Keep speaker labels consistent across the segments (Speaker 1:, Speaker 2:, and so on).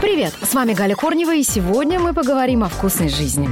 Speaker 1: привет! С вами Галя Корнева, и сегодня мы поговорим о вкусной жизни.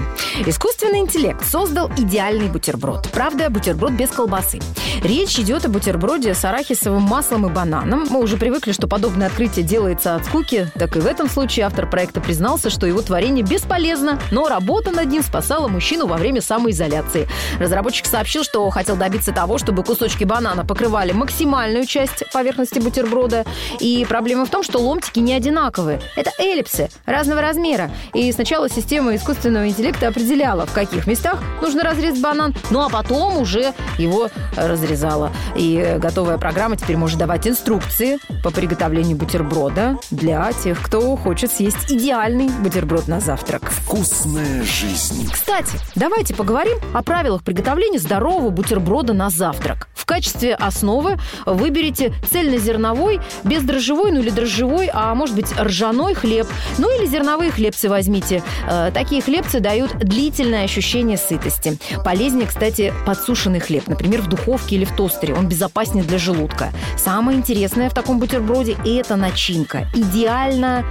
Speaker 1: Искусственный интеллект создал идеальный бутерброд. Правда, бутерброд без колбасы. Речь идет о бутерброде с арахисовым маслом и бананом. Мы уже привыкли, что подобное открытие делается от скуки. Так и в этом случае автор проекта признался, что его творение бесполезно, но работа над ним спасала мужчину во время самоизоляции. Разработчик сообщил, что хотел добиться того, чтобы кусочки банана покрывали максимальную часть поверхности бутерброда. И проблема в том, что ломтики не одинаковые. Это эллипсы разного размера. И сначала система искусственного интеллекта определяла, в каких местах нужно разрезать банан, ну а потом уже его разрезала. И готовая программа теперь может давать инструкции по приготовлению бутерброда для тех, кто хочет съесть идеальный бутерброд на завтрак.
Speaker 2: Вкусная жизнь.
Speaker 1: Кстати, давайте поговорим о правилах приготовления здорового бутерброда на завтрак. В качестве основы выберите цельнозерновой, бездрожжевой, ну или дрожжевой, а может быть ржаной хлеб. Ну или зерновые хлебцы возьмите. Э, такие хлебцы дают длительное ощущение сытости. Полезнее, кстати, подсушенный хлеб, например, в духовке или в тостере. Он безопаснее для желудка. Самое интересное в таком бутерброде – это начинка. Идеально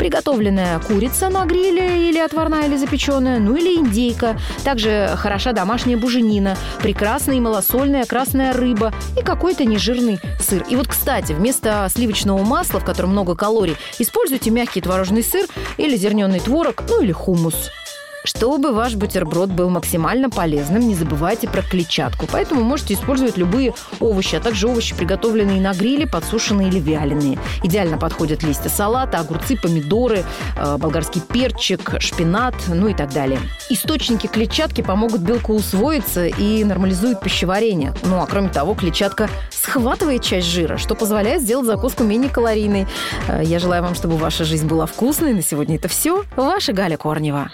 Speaker 1: приготовленная курица на гриле или отварная или запеченная, ну или индейка. Также хороша домашняя буженина, прекрасная и малосольная красная рыба и какой-то нежирный сыр. И вот, кстати, вместо сливочного масла, в котором много калорий, используйте мягкий творожный сыр или зерненый творог, ну или хумус. Чтобы ваш бутерброд был максимально полезным, не забывайте про клетчатку. Поэтому можете использовать любые овощи, а также овощи, приготовленные на гриле, подсушенные или вяленые. Идеально подходят листья салата, огурцы, помидоры, э, болгарский перчик, шпинат, ну и так далее. Источники клетчатки помогут белку усвоиться и нормализуют пищеварение. Ну а кроме того, клетчатка схватывает часть жира, что позволяет сделать закуску менее калорийной. Э, я желаю вам, чтобы ваша жизнь была вкусной. На сегодня это все. Ваша Галя Корнева.